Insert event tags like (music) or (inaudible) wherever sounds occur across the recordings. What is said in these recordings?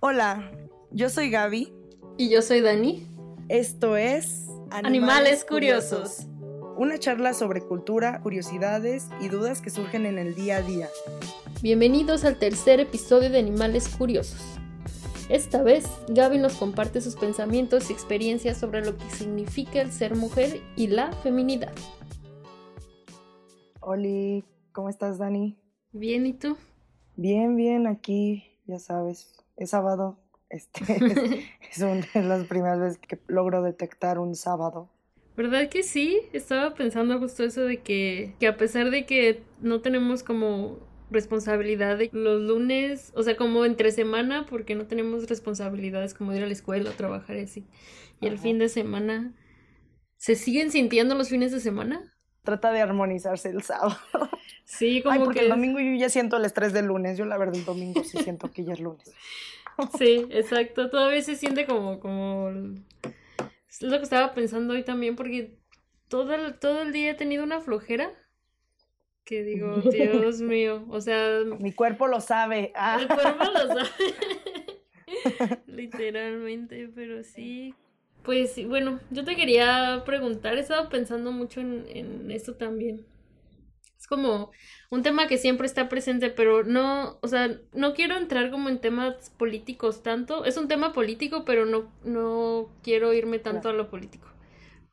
Hola, yo soy Gaby. Y yo soy Dani. Esto es Animales, Curiosos. Una charla sobre cultura, curiosidades y dudas que surgen en el día a día. Bienvenidos al tercer episodio de Animales Curiosos. Esta vez, Gaby nos comparte sus pensamientos y experiencias sobre lo que significa el ser mujer y la feminidad. Hola, ¿cómo estás, Dani? Bien, ¿y tú? Bien, bien, aquí, ya sabes, es sábado. Este (laughs) es, (laughs) una de las primeras veces que logro detectar un sábado. ¿Verdad que sí? Estaba pensando justo eso de que, que a pesar de que no tenemos como responsabilidad de los lunes, o sea, como entre semana, porque no tenemos responsabilidades como ir a la escuela o trabajar así. Y el fin de semana, ¿se siguen sintiendo los fines de semana? Trata de armonizarse el sábado. Sí, como Ay, porque que el domingo yo ya siento el estrés del lunes. Yo la verdad el domingo sí siento que ya es lunes. Sí, exacto. Todavía se siente como, como... Es lo que estaba pensando hoy también, porque todo el, todo el día he tenido una flojera que digo, (laughs) Dios mío, o sea... Mi cuerpo lo sabe. Ah. El cuerpo lo sabe. (laughs) (laughs) Literalmente, pero sí. Pues sí, bueno, yo te quería preguntar, he estado pensando mucho en, en esto también. Es como un tema que siempre está presente, pero no, o sea, no quiero entrar como en temas políticos tanto. Es un tema político, pero no, no quiero irme tanto a lo político.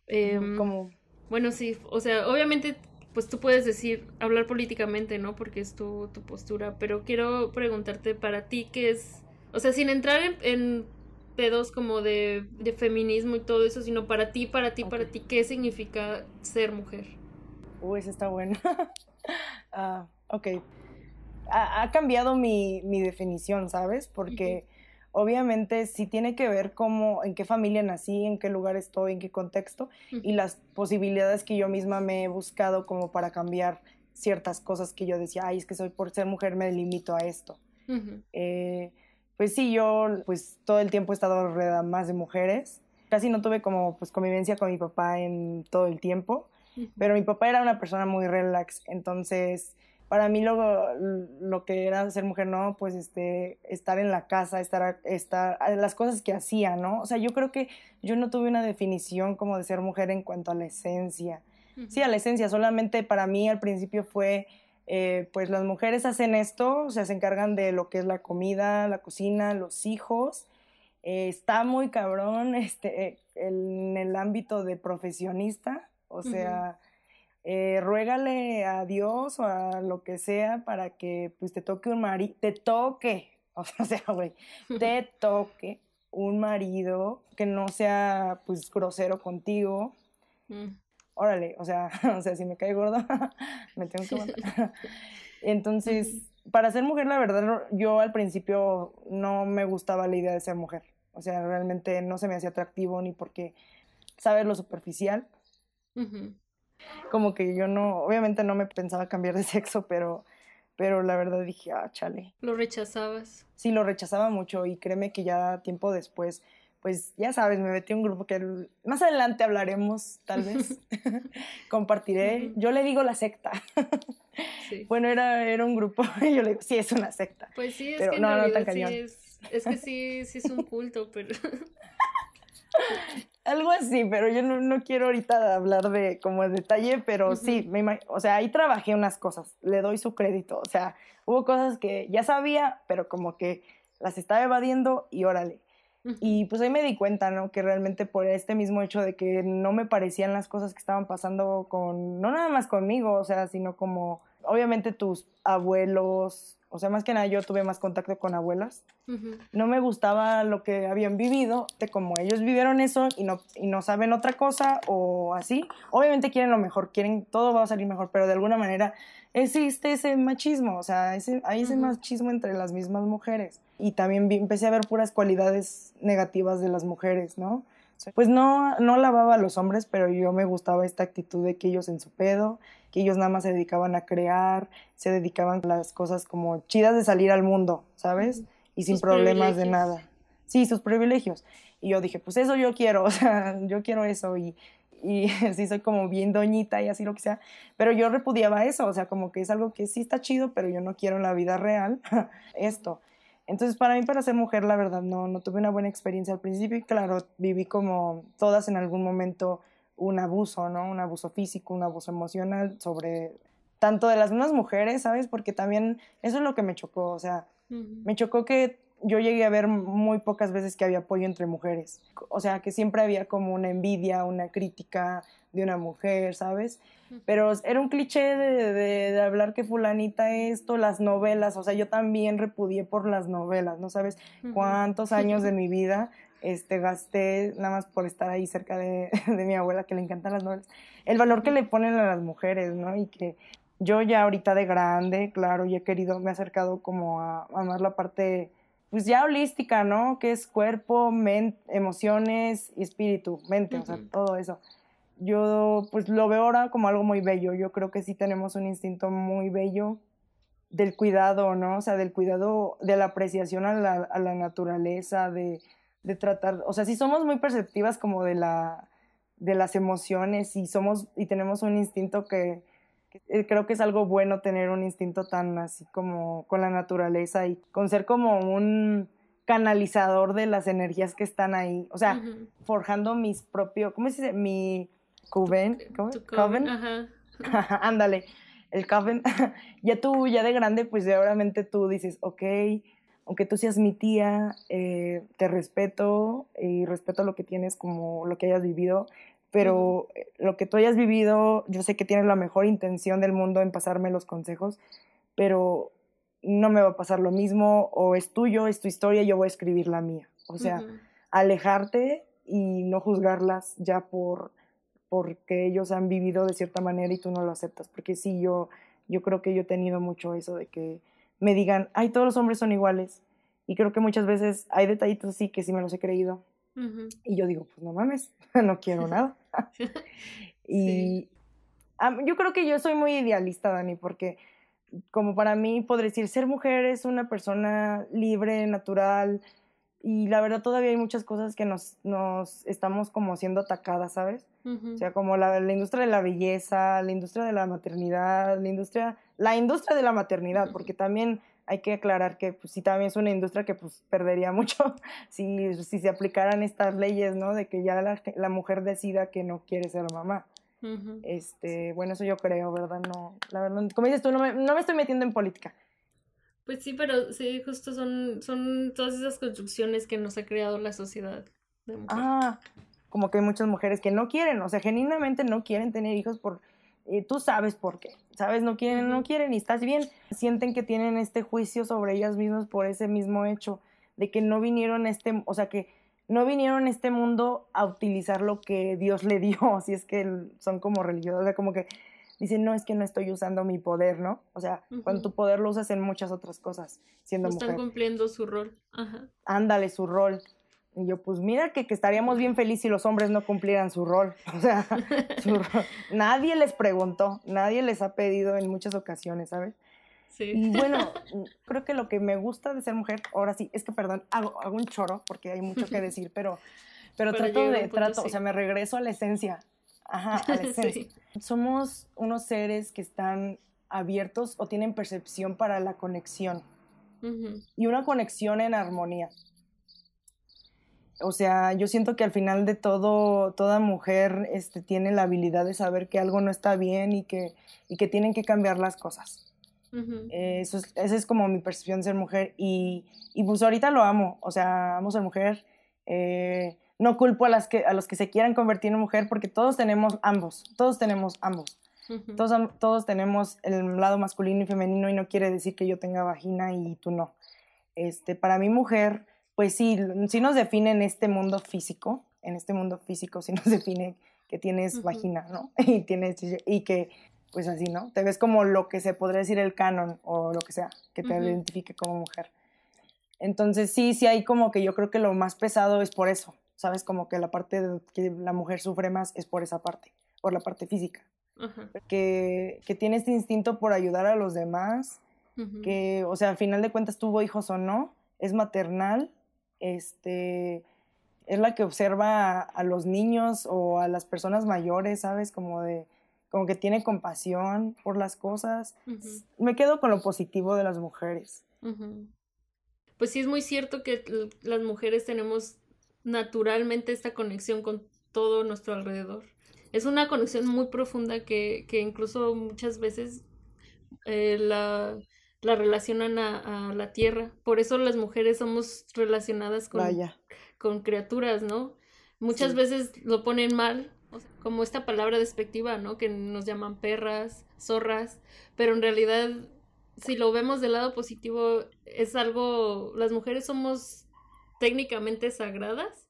Eh, Como bueno, sí, o sea, obviamente, pues tú puedes decir, hablar políticamente, ¿no? Porque es tu, tu postura, pero quiero preguntarte para ti qué es, o sea, sin entrar en, en pedos como de, de feminismo y todo eso, sino para ti, para ti, para Ok. ti, ¿qué significa ser mujer? Uy, esa está buena. (laughs) Ah, ok. Ha, ha cambiado mi, mi definición, ¿sabes? Porque obviamente sí tiene que ver cómo, en qué familia nací, en qué lugar estoy, en qué contexto y las posibilidades que yo misma me he buscado como para cambiar ciertas cosas que yo decía, ay, es que soy por ser mujer me limito a esto. Ujú, Eh, pues sí, yo pues todo el tiempo he estado rodeada más de mujeres. Casi no tuve como pues convivencia con mi papá en todo el tiempo. Pero mi papá era una persona muy relax, entonces para mí lo, lo que era ser mujer, ¿no? Pues este, estar en la casa, estar, estar, las cosas que hacía, ¿no? O sea, yo creo que yo no tuve una definición como de ser mujer en cuanto a la esencia. Sí, a la esencia, solamente para mí al principio fue, eh, pues las mujeres hacen esto, o sea, se encargan de lo que es la comida, la cocina, los hijos. Eh, está muy cabrón (laughs) este, en el ámbito de profesionista, o sea, eh, ruégale a Dios o a lo que sea para que pues te toque un marido, te toque, (laughs) o sea, güey, te (laughs) toque un marido que no sea pues grosero contigo, Mm, órale, o sea, (laughs) o sea, si me cae gordo, (laughs) me tengo que (laughs) matar. Entonces, para ser mujer, la verdad, yo al principio no me gustaba la idea de ser mujer. O sea, realmente no se me hacía atractivo ni porque, ¿sabes? Lo superficial. ujú. Como que yo no, obviamente no me pensaba cambiar de sexo, pero, pero la verdad dije, ah, chale. Lo rechazabas. Sí, lo rechazaba mucho y créeme que ya tiempo después, pues ya sabes, me metí a un grupo que el- más adelante hablaremos, tal vez. (laughs) (laughs) Compartiré. Yo le digo la secta. Sí. (laughs) Bueno, era, era un grupo, y yo le digo, sí, es una secta. Pues sí, es Pero que en no, no tan sí es, es que sí, sí es un culto, pero Algo así, pero yo no, no quiero ahorita hablar de como de detalle, pero sí, me o sea, ahí trabajé unas cosas, le doy su crédito, o sea, hubo cosas que ya sabía, pero como que las estaba evadiendo y órale. Y pues ahí me di cuenta, ¿no? Que realmente por este mismo hecho de que no me parecían las cosas que estaban pasando con, no nada más conmigo, o sea, sino como, obviamente tus abuelos, o sea, más que nada yo tuve más contacto con abuelas. No me gustaba lo que habían vivido, de como ellos vivieron eso y no, y no saben otra cosa o así. Obviamente quieren lo mejor, quieren, todo va a salir mejor, pero de alguna manera existe ese machismo, o sea, ese, hay ese Ujú. machismo entre las mismas mujeres. Y también vi- empecé a ver puras cualidades negativas de las mujeres, ¿no? Pues no, no lavaba a los hombres, pero yo me gustaba esta actitud de que ellos en su pedo, que ellos nada más se dedicaban a crear, se dedicaban a las cosas como chidas de salir al mundo, ¿sabes? Y sin Sus problemas de nada. Sí, sus privilegios. Y yo dije, pues eso yo quiero, (laughs) o sea, yo quiero eso y, y (laughs) sí soy como bien doñita y así lo que sea, pero yo repudiaba eso, o sea, como que es algo que sí está chido, pero yo no quiero en la vida real (laughs) esto. Entonces, para mí, para ser mujer, la verdad, no, no tuve una buena experiencia al principio y claro, viví como todas en algún momento un abuso, ¿no? Un abuso físico, un abuso emocional sobre tanto de las mismas mujeres, ¿sabes? Porque también eso es lo que me chocó, o sea, me chocó que yo llegué a ver muy pocas veces que había apoyo entre mujeres, o sea, que siempre había como una envidia, una crítica de una mujer, ¿sabes? Pero era un cliché de, de, hablar que fulanita esto, las novelas, o sea, yo también repudié por las novelas, ¿no sabes cuántos años de (laughs) mi vida este, gasté nada más por estar ahí cerca de, de, mi abuela que le encantan las novelas, el valor que le ponen a las mujeres, ¿no? Y que yo ya ahorita de grande, claro, y he querido, me he acercado como a, amar la parte, pues ya holística, ¿no? Que es cuerpo, mente, emociones y espíritu, mente, o sea, todo eso yo pues lo veo ahora como algo muy bello. Yo creo que sí tenemos un instinto muy bello del cuidado, ¿no? O sea, del cuidado, de la apreciación a la, a la naturaleza, de, de, tratar, o sea, sí somos muy perceptivas como de, la, de las emociones y somos, y tenemos un instinto que, que creo que es algo bueno tener un instinto tan así como con la naturaleza y con ser como un canalizador de las energías que están ahí, o sea, forjando mis propios, ¿cómo se dice? Mi, Coven, Coven, Ajá. (laughs) ándale, el Coven, (laughs) ya tú, ya de grande, pues ya obviamente tú dices, ok, aunque tú seas mi tía, eh, te respeto y respeto lo que tienes como lo que hayas vivido, pero lo que tú hayas vivido, yo sé que tienes la mejor intención del mundo en pasarme los consejos, pero no me va a pasar lo mismo, o es tuyo, es tu historia, yo voy a escribir la mía. O sea, alejarte y no juzgarlas ya por porque ellos han vivido de cierta manera y tú no lo aceptas. Porque sí, yo, yo creo que yo he tenido mucho eso de que me digan, ay, todos los hombres son iguales. Y creo que muchas veces hay detallitos así que sí me los he creído. Y yo digo, pues no mames, (laughs) no quiero nada. (laughs) y yo creo que yo soy muy idealista, Dani, porque como para mí, podría decir, ser mujer es una persona libre, natural, y la verdad todavía hay muchas cosas que nos, nos estamos como siendo atacadas, ¿sabes? O sea, como la, la, industria de la belleza, la industria de la maternidad, la industria, la industria de la maternidad, porque también hay que aclarar que pues, sí también es una industria que pues perdería (laughs) mucho si, si se aplicaran estas leyes, ¿no? De que ya la, la mujer decida que no quiere ser mamá. Este, bueno, eso yo creo, ¿verdad? No, la verdad, como dices tú, no me, no me estoy metiendo en política. Pues sí, pero sí, justo son, son todas esas construcciones que nos ha creado la sociedad. De ah, como que hay muchas mujeres que no quieren, o sea, genuinamente no quieren tener hijos por, eh, tú sabes por qué, sabes, no quieren, no quieren y estás bien, sienten que tienen este juicio sobre ellas mismas por ese mismo hecho, de que no vinieron a este, o sea, que no vinieron a este mundo a utilizar lo que Dios le dio, (laughs) si es que son como religiosos, o sea, como que dicen, no, es que no estoy usando mi poder, ¿no? O sea, cuando tu poder lo usas en muchas otras cosas, siendo mujer. Están cumpliendo su rol. Ajá. Ándale, su rol. Y yo, pues mira que, que, estaríamos bien felices si los hombres no cumplieran su rol. (laughs) O sea, nadie les preguntó, nadie les ha pedido en muchas ocasiones, ¿sabes? Sí. Y bueno, creo que lo que me gusta de ser mujer, ahora sí, es que, perdón, hago, hago un choro porque hay mucho que (laughs) decir, pero, pero, trato de, trato, o sea, me regreso a la esencia. Ajá, a la esencia. Somos unos seres que están abiertos o tienen percepción para la conexión. Y una conexión en armonía. O sea, yo siento que al final de todo, toda mujer este, tiene la habilidad de saber que algo no está bien y que, y que tienen que cambiar las cosas. eso es, esa es como mi percepción de ser mujer. Y, y, pues ahorita lo amo. O sea, amo ser mujer. Eh, no culpo a, las que, a los que se quieran convertir en mujer porque todos tenemos ambos, todos tenemos ambos. todos, todos tenemos el lado masculino y femenino y no quiere decir que yo tenga vagina y tú no. Este, para mi mujer, pues sí, sí nos define en este mundo físico, en este mundo físico sí nos (laughs) define que tienes vagina, ¿no? (laughs) Y, tienes, y que, pues así, ¿no? Te ves como lo que se podría decir el canon o lo que sea, que te identifique como mujer. Entonces sí, sí hay como que yo creo que lo más pesado es por eso, ¿sabes? Como que la parte de que la mujer sufre más es por esa parte, por la parte física. que, que, tiene este instinto por ayudar a los demás, que, o sea, al final de cuentas tuvo hijos o no, es maternal, este, es la que observa a, los niños o a las personas mayores, ¿sabes? Como de, como que tiene compasión por las cosas. Me quedo con lo positivo de las mujeres. pues sí es muy cierto que las mujeres tenemos naturalmente esta conexión con todo nuestro alrededor. Es una conexión muy profunda que, que incluso muchas veces eh, la, la, relacionan a, la tierra. Por eso las mujeres somos relacionadas con, con criaturas, ¿no? Muchas veces lo ponen mal, como esta palabra despectiva, ¿no? Que nos llaman perras, zorras, pero en realidad, si lo vemos del lado positivo, es algo, las mujeres somos técnicamente sagradas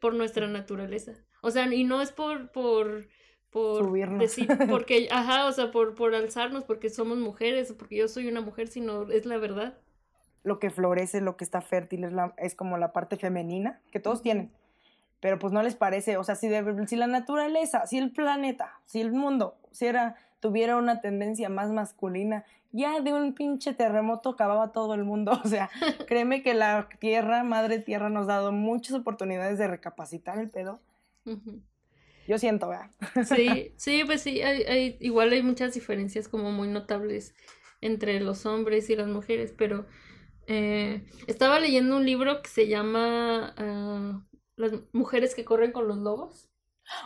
por nuestra naturaleza. O sea, y no es por, por, por decir, (laughs) porque, ajá, o sea, por, por alzarnos, porque somos mujeres, porque yo soy una mujer, sino es la verdad. Lo que florece, lo que está fértil, es, la, es como la parte femenina que todos tienen pero pues no les parece, o sea, si, si la naturaleza, si el planeta, si el mundo si era, tuviera una tendencia más masculina, ya de un pinche terremoto acababa todo el mundo, (laughs) o sea, (laughs) créeme que la tierra, madre tierra, nos ha dado muchas oportunidades de recapacitar el pedo. Yo siento, ¿verdad? Sí, (laughs) sí, pues sí, hay, igual hay muchas diferencias como muy notables entre los hombres y las mujeres, pero eh, estaba leyendo un libro que se llama ah, las mujeres que corren con los lobos.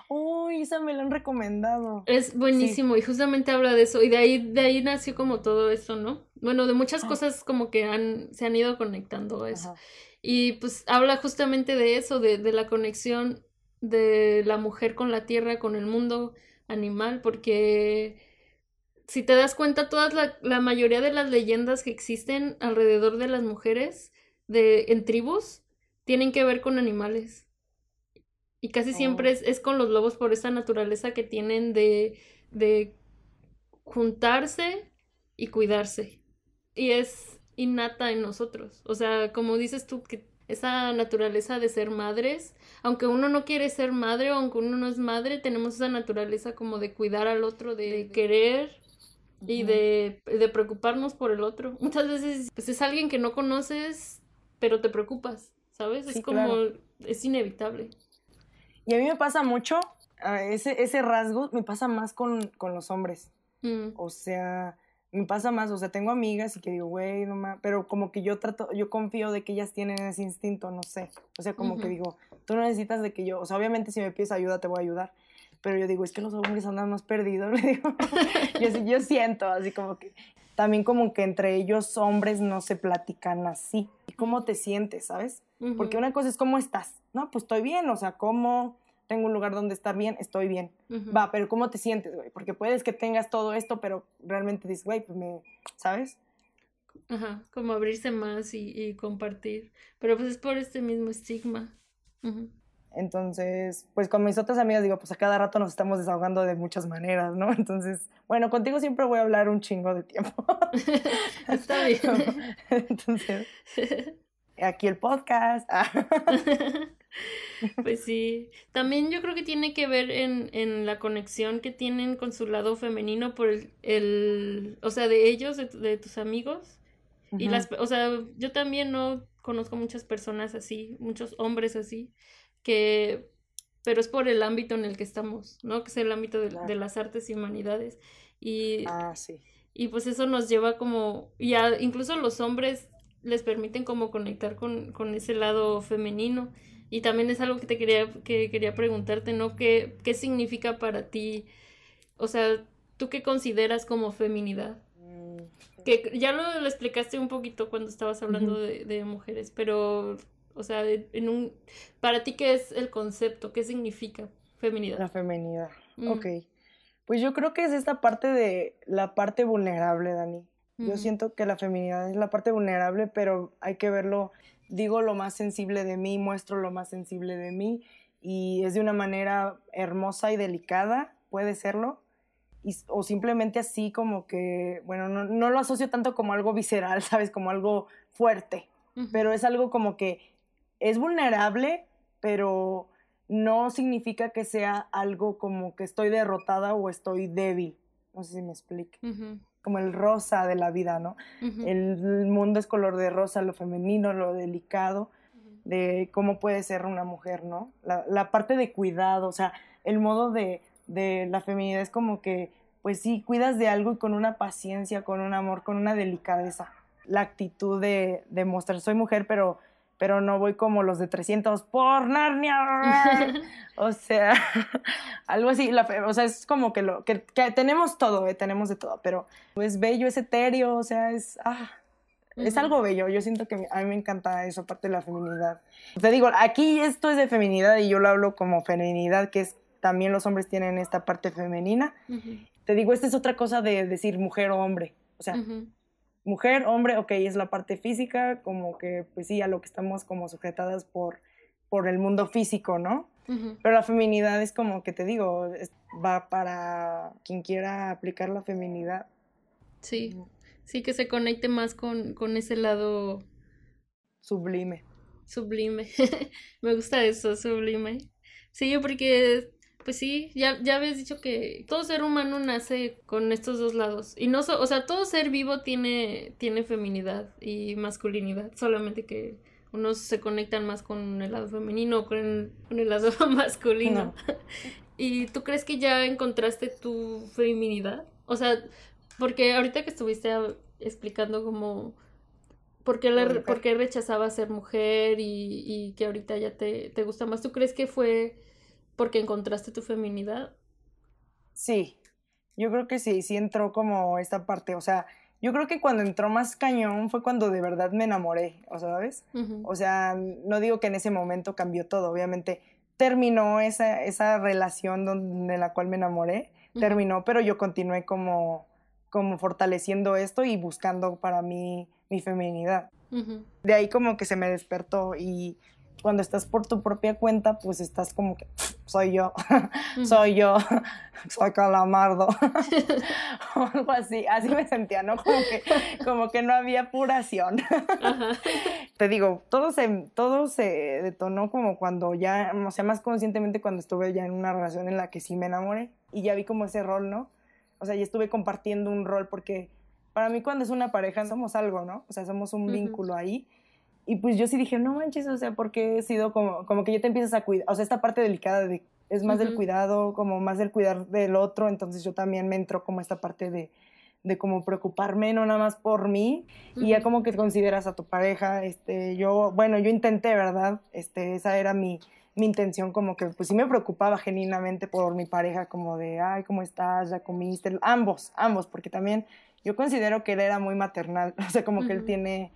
Uy, esa me la han recomendado. Es buenísimo y justamente habla de eso y de ahí de ahí nació como todo eso, ¿no? Bueno, de muchas ah. cosas como que han se han ido conectando a eso. Y pues habla justamente de eso, de, de la conexión de la mujer con la tierra, con el mundo animal, porque si te das cuenta, todas la, la mayoría de las leyendas que existen alrededor de las mujeres de, en tribus tienen que ver con animales. Y casi siempre oh. es, es, con los lobos por esa naturaleza que tienen de, de juntarse y cuidarse. Y es innata en nosotros. O sea, como dices tú, que esa naturaleza de ser madres, aunque uno no quiere ser madre o aunque uno no es madre, tenemos esa naturaleza como de cuidar al otro, de querer y de, de preocuparnos por el otro. (laughs) Muchas veces pues, es alguien que no conoces, pero te preocupas. ¿sabes? es como, es inevitable. Y a mí me pasa mucho, ese, ese rasgo me pasa más con, los hombres. Mm. O sea, me pasa más, o sea, tengo amigas y que digo, güey, no más, pero como que yo trato, yo confío de que ellas tienen ese instinto, no sé. O sea, como que digo, tú no necesitas de que yo, o sea, obviamente si me pides ayuda te voy a ayudar, pero yo digo, es que los hombres andan más perdidos, (laughs) le digo. yo, yo siento, así como que, también como que entre ellos hombres no se platican así. ¿Y cómo te sientes, sabes? Porque una cosa es cómo estás, ¿no? Pues estoy bien, o sea, cómo tengo un lugar donde estar bien, estoy bien. Va, pero ¿cómo te sientes, güey? Porque puedes que tengas todo esto, pero realmente dices, güey, pues me, ¿sabes? Ajá, como abrirse más y, compartir. Pero pues es por este mismo estigma. Entonces, pues con mis otras amigas digo, pues a cada rato nos estamos desahogando de muchas maneras, ¿no? (laughs) Entonces, bueno, contigo siempre voy a hablar un chingo de tiempo. (laughs) Está bien. (laughs) Entonces, aquí el podcast. (laughs) pues sí. También yo creo que tiene que ver en, en la conexión que tienen con su lado femenino por el, el o sea, de ellos, de, tus amigos. Y las, o sea, yo también no conozco muchas personas así, muchos hombres así que, pero es por el ámbito en el que estamos, ¿no? Que es el ámbito de, las artes y humanidades. Y, ah, sí. Y pues eso nos lleva como, ya incluso los hombres les permiten como conectar con, con ese lado femenino. Y también es algo que te quería, que quería preguntarte, ¿no? ¿Qué, ¿Qué significa para ti? O sea, ¿tú qué consideras como feminidad? Mm, que ya lo, explicaste un poquito cuando estabas hablando de, de, mujeres, pero o sea, en un, para ti, ¿qué es el concepto? ¿Qué significa feminidad? La feminidad. Mm. Ok. Pues yo creo que es esta parte de la parte vulnerable, Dani. Yo siento que la feminidad es la parte vulnerable, pero hay que verlo, digo lo más sensible de mí, muestro lo más sensible de mí y es de una manera hermosa y delicada, puede serlo, o simplemente así como que, bueno, no, no, lo asocio tanto como algo visceral, (laughs) ¿sabes? Como algo fuerte, pero es algo como que es vulnerable, pero no significa que sea algo como que estoy derrotada o estoy débil. No sé si me explique. Como el rosa de la vida, ¿no? el, mundo es color de rosa, lo femenino, lo delicado, de cómo puede ser una mujer, ¿no? La, parte de cuidado, o sea, el modo de, de la feminidad es como que, pues sí, cuidas de algo y con una paciencia, con un amor, con una delicadeza. la actitud de, de mostrar, soy mujer, pero pero no voy como los de 300 por Narnia. (laughs) o sea, (laughs) algo así. o sea, es como que, lo, que, tenemos todo, eh, tenemos de todo, pero es bello, es etéreo, o sea, es... Ah, es algo bello, yo siento que a mí me encanta eso, parte de la feminidad. Te digo, aquí esto es de feminidad y yo lo hablo como feminidad, que es también los hombres tienen esta parte femenina. Te digo, esta es otra cosa de decir mujer o hombre. O sea, mujer, hombre, ok, es la parte física, como que, pues sí, a lo que estamos como sujetadas por, por el mundo físico, ¿no? Pero la feminidad es como que te digo, va para quien quiera aplicar la feminidad. Sí, sí, que se conecte más con, con ese lado sublime. Sublime. (laughs) Me gusta eso, sublime. Sí, porque pues sí, ya, ya habías dicho que todo ser humano nace con estos dos lados. Y no, o sea, todo ser vivo tiene, tiene feminidad y masculinidad, solamente que unos se conectan más con el lado femenino o con, con, el lado (laughs) masculino. (laughs) ¿Y tú crees que ya encontraste tu feminidad? O sea, porque ahorita que estuviste explicando como por qué, por qué rechazaba ser mujer y, y que ahorita ya te, te gusta más, ¿tú crees que fue porque encontraste tu feminidad. Sí, yo creo que sí, sí entró como esta parte, o sea, yo creo que cuando entró más cañón fue cuando de verdad me enamoré, o sea, ¿sabes? O sea, no digo que en ese momento cambió todo, obviamente terminó esa, esa relación donde, de la cual me enamoré, terminó, pero yo continué como, como fortaleciendo esto y buscando para mí mi feminidad. De ahí como que se me despertó y cuando estás por tu propia cuenta, pues estás como que soy yo, (laughs) soy yo, (laughs) soy calamardo, (laughs) o algo así, así me sentía, ¿no? Como que, como que no había apuración. Te digo, todo se, todo se detonó como cuando ya, o sea, más conscientemente cuando estuve ya en una relación en la que sí me enamoré y ya vi como ese rol, ¿no? O sea, ya estuve compartiendo un rol porque para mí cuando es una pareja somos algo, ¿no? O sea, somos un vínculo ahí y pues yo sí dije, no manches, o sea, porque he sido como, como que ya te empiezas a cuidar, o sea, esta parte delicada de, es más del cuidado, como más del cuidar del otro, entonces yo también me entró como esta parte de, de como preocuparme no nada más por mí y ya como que consideras a tu pareja, este, yo, bueno, yo intenté, ¿verdad? Este, esa era mi, mi intención, como que pues sí me preocupaba genuinamente por mi pareja, como de, ay, ¿cómo estás? ¿Ya comiste? Ambos, ambos, porque también yo considero que él era muy maternal, (laughs) o sea, como que él tiene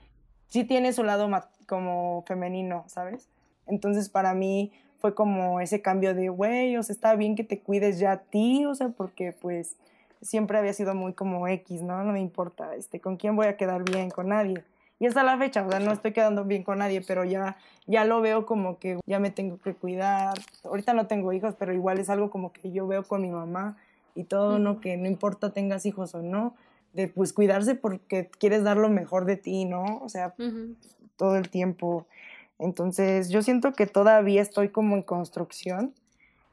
sí tiene su lado como femenino, ¿sabes? Entonces para mí fue como ese cambio de, güey, o sea, está bien que te cuides ya a ti, o sea, porque pues siempre había sido muy como X, ¿no? No me importa, este, con quién voy a quedar bien, con nadie. Y hasta la fecha, o sea, no estoy quedando bien con nadie, pero ya, ya lo veo como que ya me tengo que cuidar. Ahorita no tengo hijos, pero igual es algo como que yo veo con mi mamá y todo, ¿no? Que no importa tengas hijos o no, de pues cuidarse porque quieres dar lo mejor de ti, ¿no? O sea, todo el tiempo. Entonces, yo siento que todavía estoy como en construcción.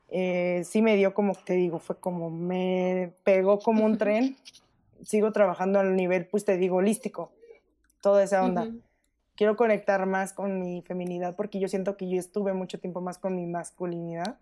Eh, sí me dio como te digo, fue como me pegó como un tren. Sigo trabajando al nivel, pues te digo, holístico. Toda esa onda. Quiero conectar más con mi feminidad porque yo siento que yo estuve mucho tiempo más con mi masculinidad.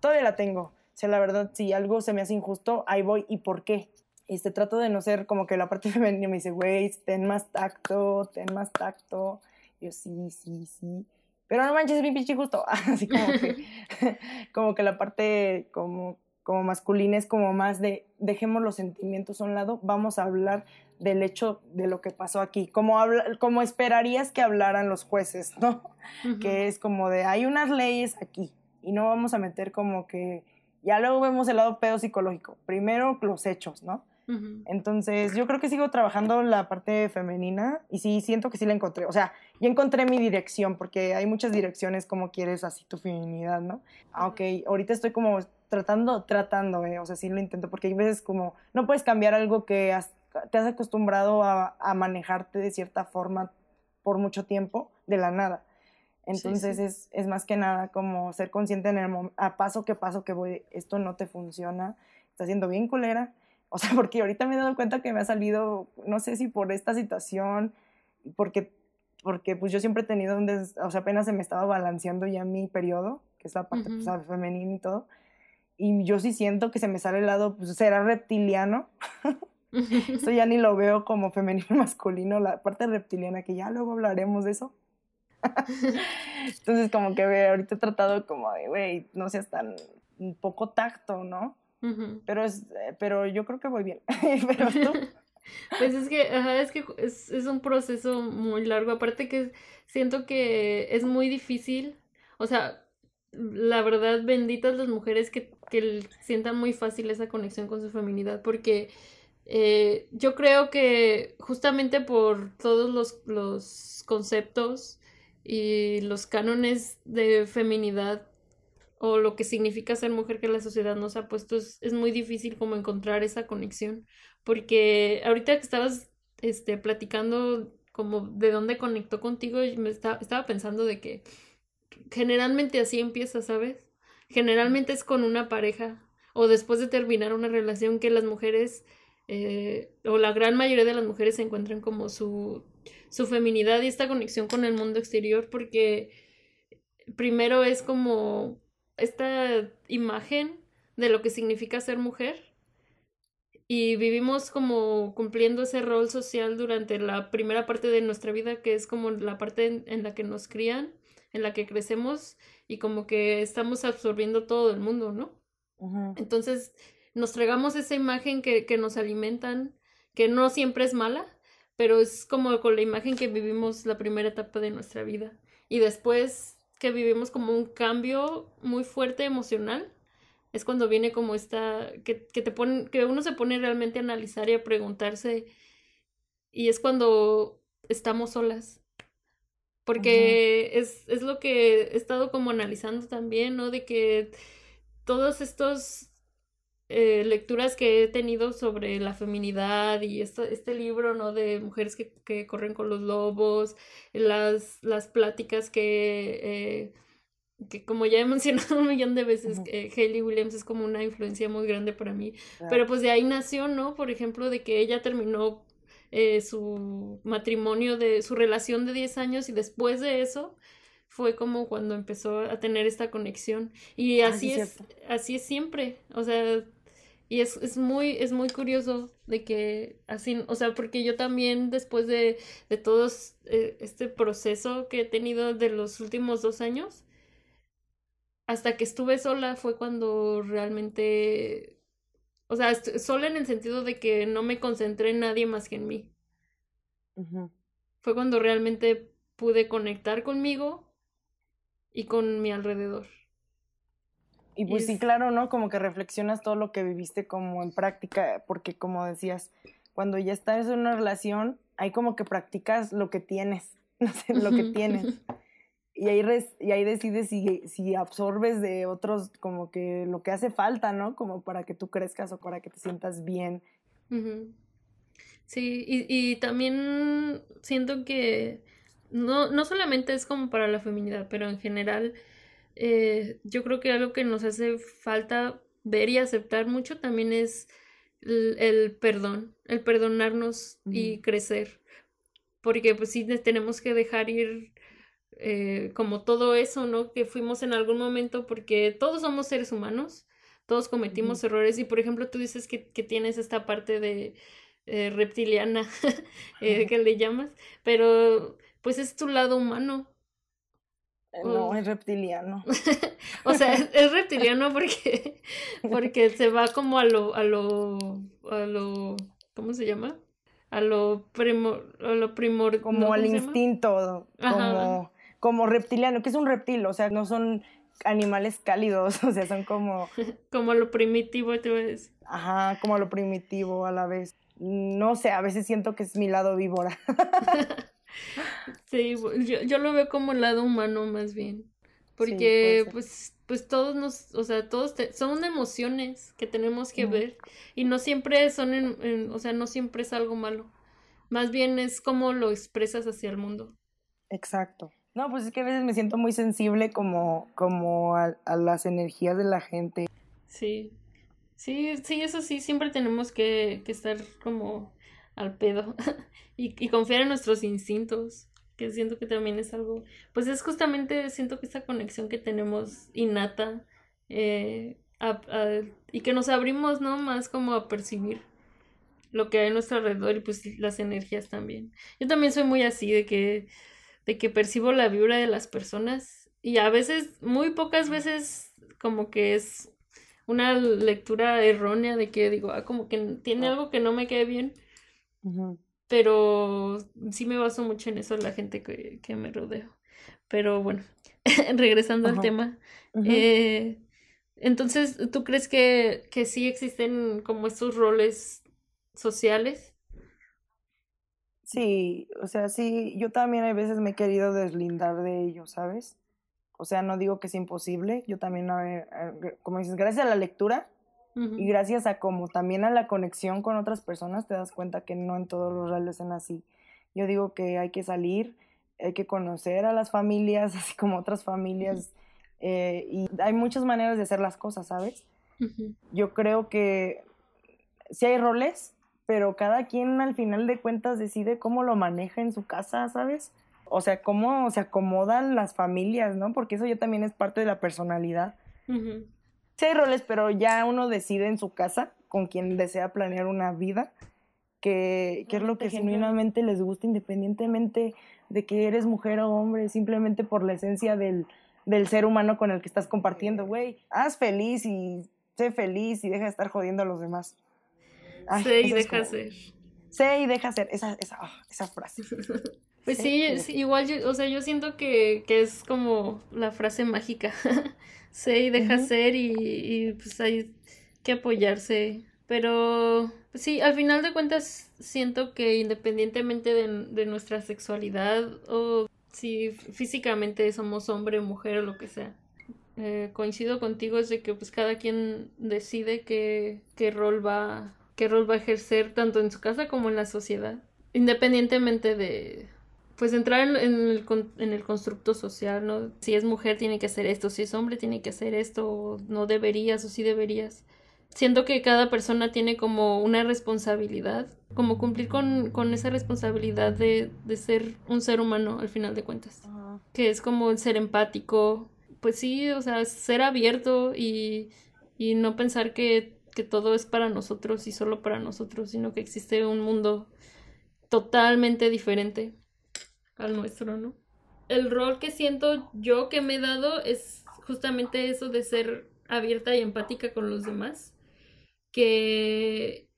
Todavía la tengo. O sea, la verdad, si algo se me hace injusto, ahí voy. ¿Y por qué? Este, trato de no ser como que la parte (laughs) femenina me dice, güey, ten más tacto, ten más tacto. yo, sí, sí, sí. Pero no manches, es mi pinche justo. (laughs) Así como que, (laughs) como que la parte como, como masculina es como más de, dejemos los sentimientos a un lado, vamos a hablar del hecho de lo que pasó aquí, como, como esperarías que hablaran los jueces, ¿no? Que es como de, hay unas leyes aquí y no vamos a meter como que, ya luego vemos el lado pedo psicológico, primero los hechos, ¿no? Entonces, yo creo que sigo trabajando la parte femenina y sí, siento que sí la encontré. O sea, ya encontré mi dirección, porque hay muchas direcciones como quieres así tu feminidad, ¿no? Ah, ok, ahorita estoy como tratando, tratando, eh, o sea, sí lo intento, porque hay veces como no puedes cambiar algo que te has acostumbrado a, manejarte de cierta forma por mucho tiempo, de la nada. Entonces Es, es, más que nada como ser consciente en el a paso que paso que voy, esto no te funciona, está siendo bien culera, o sea, (laughs) porque ahorita me he dado cuenta que me ha salido, no sé si por esta situación, porque, porque pues yo siempre he tenido un, o sea, apenas se me estaba balanceando ya mi periodo, que es la parte pues, femenina y todo, y yo sí siento que se me sale el lado, pues será reptiliano, (laughs) Eso ya ni lo veo como femenino masculino, la parte reptiliana, que ya luego hablaremos de eso. (laughs) Entonces, como que ahorita he tratado como de, güey, no seas tan un poco tacto, ¿no? Pero es, eh, pero yo creo que voy bien. (laughs) pero tú. (laughs) Pues es que, es que es, es, un proceso muy largo. Aparte que siento que es muy difícil. O sea, la verdad, benditas las mujeres que, que sientan muy fácil esa conexión con su feminidad. Porque eh, yo creo que justamente por todos los, los conceptos y los cánones de feminidad o lo que significa ser mujer que la sociedad nos ha puesto, es, muy difícil como encontrar esa conexión. Porque ahorita que estabas este, platicando como de dónde conectó contigo, me estaba pensando de que generalmente así empieza, ¿sabes? Generalmente es con una pareja o después de terminar una relación que las mujeres eh, o la gran mayoría de las mujeres se encuentran como su, su feminidad y esta conexión con el mundo exterior porque primero es como esta imagen de lo que significa ser mujer y vivimos como cumpliendo ese rol social durante la primera parte de nuestra vida, que es como la parte en, la que nos crían, en la que crecemos y como que estamos absorbiendo todo el mundo, ¿no? Entonces nos tragamos esa imagen que, que nos alimentan, que no siempre es mala, pero es como con la imagen que vivimos la primera etapa de nuestra vida. Y después que vivimos como un cambio muy fuerte emocional, es cuando viene como esta, que, que te que uno se pone realmente a analizar y a preguntarse, y es cuando estamos solas. Porque es, es lo que he estado como analizando también, ¿no? De que todos estos eh, lecturas que he tenido sobre la feminidad y esto, este libro, ¿no? De mujeres que, que corren con los lobos, las, las pláticas que... Eh, que como ya he (laughs) mencionado un millón de veces, eh, Hayley Williams es como una influencia muy grande para mí. Pero pues de ahí nació, ¿no? Por ejemplo, de que ella terminó eh, su matrimonio, de su relación de 10 años y después de eso fue como cuando empezó a tener esta conexión. Y así es, así es siempre. O sea, y es, es, muy, es muy curioso de que así, o sea, porque yo también después de, de todo eh, este proceso que he tenido de los últimos dos años, hasta que estuve sola fue cuando realmente, o sea, sola en el sentido de que no me concentré en nadie más que en mí. Fue cuando realmente pude conectar conmigo y con mi alrededor. Y pues sí, claro, ¿no? Como que reflexionas todo lo que viviste como en práctica, porque como decías, cuando ya estás en una relación, hay como que practicas lo que tienes, (laughs) no sé, lo que tienes. (laughs) y ahí, y ahí decides si, si, absorbes de otros como que lo que hace falta, ¿no? Como para que tú crezcas o para que te sientas bien. Sí, y, y también siento que no, no solamente es como para la feminidad, pero en general eh, yo creo que algo que nos hace falta ver y aceptar mucho también es el, perdón, el perdonarnos y crecer. Porque pues sí tenemos que dejar ir eh, como todo eso, ¿no? Que fuimos en algún momento porque todos somos seres humanos, todos cometimos errores y por ejemplo tú dices que, que tienes esta parte de eh, reptiliana (laughs) eh, que le llamas, pero pues es tu lado humano. No, es reptiliano. (laughs) o sea, es, reptiliano porque, porque se va como a lo, a lo, a lo, ¿cómo se llama? A lo, primor, a lo primor... Como al instinto, como como reptiliano, que es un reptil, o sea, no son animales cálidos, (laughs) o sea, son como... (laughs) como lo primitivo, te ves. Ajá, como lo primitivo a la vez. No sé, a veces siento que es mi lado víbora. (laughs) sí, yo, yo, lo veo como el lado humano más bien. Porque pues pues todos nos, o sea, todos son emociones que tenemos que ver y no siempre son, en, o sea, no siempre es algo malo. Más bien es como lo expresas hacia el mundo. Exacto. No, pues es que a veces me siento muy sensible como, como a, las energías de la gente. Sí, sí, sí, eso sí, siempre tenemos que, que estar como al pedo (laughs) y, y confiar en nuestros instintos, que siento que también es algo, pues es justamente, siento que esta conexión que tenemos innata eh, y que nos abrimos, ¿no? Más como a percibir lo que hay a nuestro alrededor y pues las energías también. Yo también soy muy así de que de que percibo la vibra de las personas y a veces muy pocas veces como que es una lectura errónea de que digo, ah, como que tiene algo que no me quede bien. Pero sí me baso mucho en eso la gente que, que me rodeo. Pero bueno, (laughs) regresando al tema. Eh, entonces, ¿tú crees que, que sí existen como estos roles sociales? Sí, o sea, sí, yo también a veces me he querido deslindar de ellos, ¿sabes? O sea, no digo que es imposible, yo también, como dices, gracias a la lectura y gracias a como también a la conexión con otras personas, te das cuenta que no en todos los roles son así. Yo digo que hay que salir, hay que conocer a las familias, (laughs) así como otras familias, eh, y hay muchas maneras de hacer las cosas, ¿sabes? Yo creo que sí hay roles, pero cada quien al final de cuentas decide cómo lo maneja en su casa, ¿sabes? O sea, cómo se acomodan las familias, ¿no? Porque eso ya también es parte de la personalidad. Sí hay roles, pero ya uno decide en su casa con quien desea planear una vida, que, es lo que genuinamente les gusta, independientemente de que eres mujer o hombre, simplemente por la esencia del, del ser humano con el que estás compartiendo, güey. Haz feliz y sé feliz y deja de estar jodiendo a los demás. sé y deja ser. Sé y deja ser, esa, esa, esa frase. (laughs) Pues sí, igual, yo, o sea, yo siento que, que es como la frase mágica. (laughs) y deja ser y, y, pues hay que apoyarse. Pero pues sí, al final de cuentas siento que independientemente de, de nuestra sexualidad o si físicamente somos hombre, mujer o lo que sea. Eh, coincido contigo es de que pues cada quien decide qué, qué rol va qué rol va a ejercer tanto en su casa como en la sociedad independientemente de pues entrar en, el, en el constructo social no si es mujer tiene que hacer esto si es hombre tiene que hacer esto no deberías o sí deberías. Siento que cada persona tiene como una responsabilidad, como cumplir con, con esa responsabilidad de, de, ser un ser humano al final de cuentas, que es como ser empático, pues sí, o sea, ser abierto y, y no pensar que, que todo es para nosotros y solo para nosotros, sino que existe un mundo totalmente diferente al nuestro, ¿no? El rol que siento yo que me he dado es justamente eso de ser abierta y empática con los demás que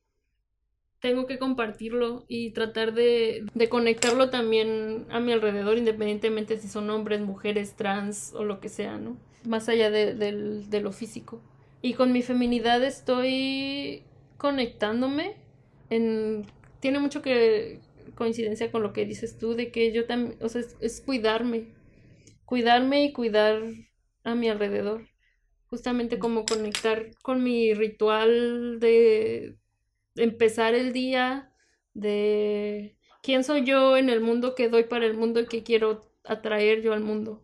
tengo que compartirlo y tratar de, de, conectarlo también a mi alrededor, independientemente si son hombres, mujeres, trans o lo que sea, ¿no? Más allá de, de lo físico. Y con mi feminidad estoy conectándome en... Tiene mucho que coincidencia con lo que dices tú, de que yo también, o sea, es, es cuidarme, cuidarme y cuidar a mi alrededor justamente como conectar con mi ritual de empezar el día, de quién soy yo en el mundo, que doy para el mundo y qué quiero atraer yo al mundo.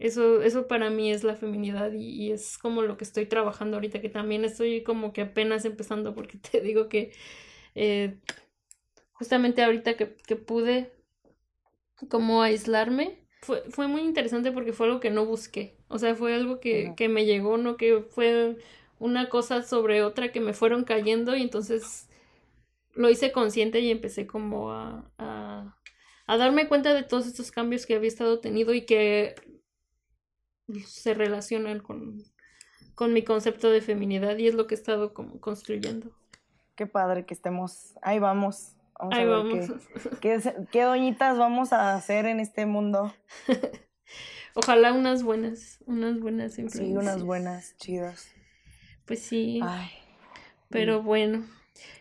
Eso, eso para mí es la feminidad y, es como lo que estoy trabajando ahorita, que también estoy como que apenas empezando porque (laughs) te digo que eh, justamente ahorita que, que pude como aislarme, fue, fue muy interesante porque fue algo que no busqué. O sea, fue algo que, que me llegó, no que fue una cosa sobre otra que me fueron cayendo y entonces lo hice consciente y empecé como a, a, a, darme cuenta de todos estos cambios que había estado tenido y que se relacionan con, con mi concepto de feminidad y es lo que he estado como construyendo. Qué padre que estemos, ahí vamos, Ahí vamos. (laughs) Qué, doñitas vamos a hacer en este mundo. (laughs) Ojalá unas buenas, unas buenas influencias. Sí, unas buenas, chidas. Pues sí. Ay. Pero bueno,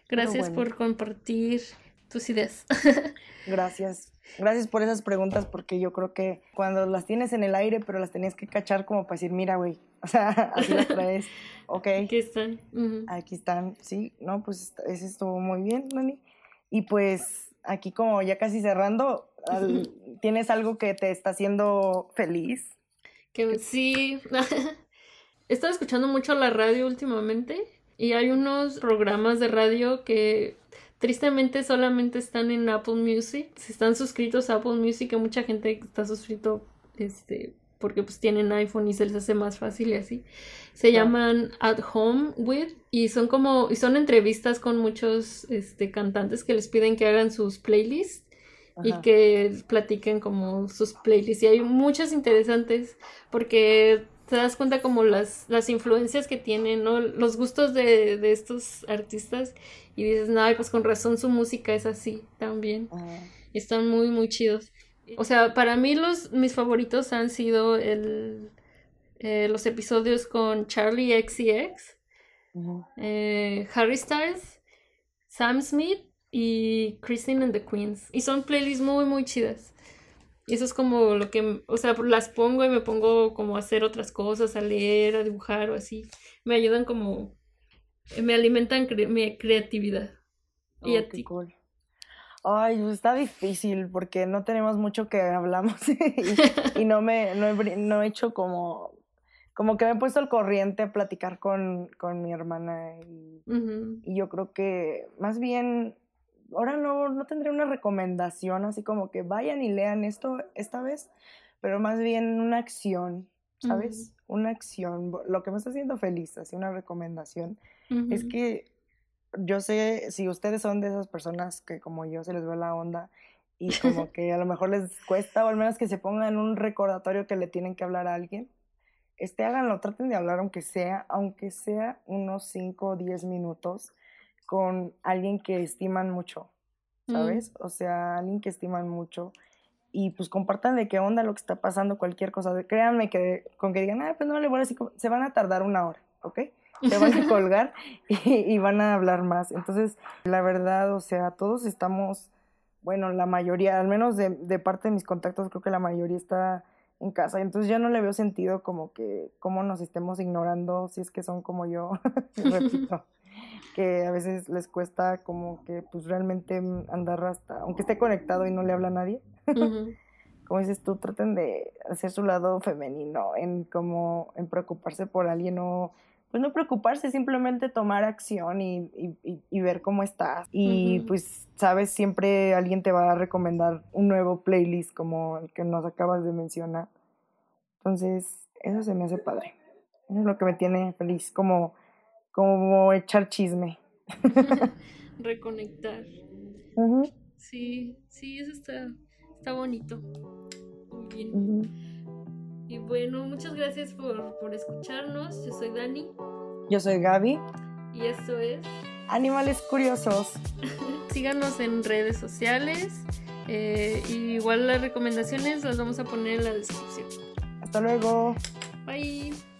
gracias por compartir tus ideas. (laughs) gracias. Gracias por esas preguntas porque yo creo que cuando las tienes en el aire, pero las tenías que cachar como para decir, mira, güey, o sea, así las traes. Ok. Aquí están. Aquí están, sí, no, pues eso estuvo muy bien, Nani. Y pues aquí como ya casi cerrando, (laughs) ¿tienes algo que te está haciendo feliz? Que sí. (laughs) He estado escuchando mucho la radio últimamente y hay unos programas de radio que tristemente solamente están en Apple Music. Si están suscritos a Apple Music, que mucha gente está suscrito este porque pues tienen iPhone y se les hace más fácil y así. Se llaman At Home With y son como y son entrevistas con muchos este cantantes que les piden que hagan sus playlists y que platiquen como sus playlists y hay muchas interesantes porque te das cuenta como las, las influencias que tienen, ¿no? Los gustos de, de estos artistas y dices, no, pues con razón su música es así también. Están muy, muy chidos. O sea, para mí los, mis favoritos han sido el, eh, los episodios con Charlie XCX, eh, Harry Styles, Sam Smith y Christine and the Queens. Y son playlists muy, muy chidas. Y eso es como lo que, o sea, las pongo y me pongo como a hacer otras cosas, a leer, a dibujar o así. Me ayudan como, me alimentan mi creatividad. y a oh, ti. Ay, pues, está difícil porque no tenemos mucho que hablamos (laughs) (laughs) y, no me no he, no he, hecho como como que me he puesto al corriente a platicar con, con mi hermana y, y, yo creo que más bien ahora no, no tendré una recomendación así como que vayan y lean esto esta vez, pero más bien una acción, ¿sabes? Una acción, lo que me está haciendo feliz, así una recomendación, es que yo sé si ustedes son de esas personas que como yo se les ve la onda y como (laughs) que a lo mejor les cuesta o al menos que se pongan un recordatorio que le tienen que hablar a alguien, este háganlo, traten de hablar aunque sea, aunque sea unos 5 o 10 minutos con alguien que estiman mucho, ¿sabes? O sea, alguien que estiman mucho y pues compartan de qué onda lo que está pasando, cualquier cosa. Créanme que con que digan, ah, pues no le voy a decir, se van a tardar una hora, ¿ok? Se van a (laughs) colgar y, van a hablar más. Entonces, la verdad, o sea, todos estamos, bueno, la mayoría, al menos de, de parte de mis contactos, creo que la mayoría está en casa. Entonces ya no le veo sentido como que cómo nos estemos ignorando si es que son como yo, (laughs) repito (laughs) que a veces les cuesta como que pues realmente andar hasta, aunque esté conectado y no le habla a nadie. como dices tú, traten de hacer su lado femenino en como en preocuparse por alguien o pues no preocuparse, simplemente tomar acción y, y, ver cómo estás. Y pues, sabes, siempre alguien te va a recomendar un nuevo playlist como el que nos acabas de mencionar. Entonces, eso se me hace padre. Eso es lo que me tiene feliz, como como echar chisme. (laughs) Reconectar. Sí, sí, eso está, está bonito. Muy bien. Y bueno, muchas gracias por, por escucharnos. Yo soy Dani. Yo soy Gaby. Y esto es Animales Curiosos. (laughs) Síganos en redes sociales. Eh, igual las recomendaciones las vamos a poner en la descripción. Hasta luego. Bye.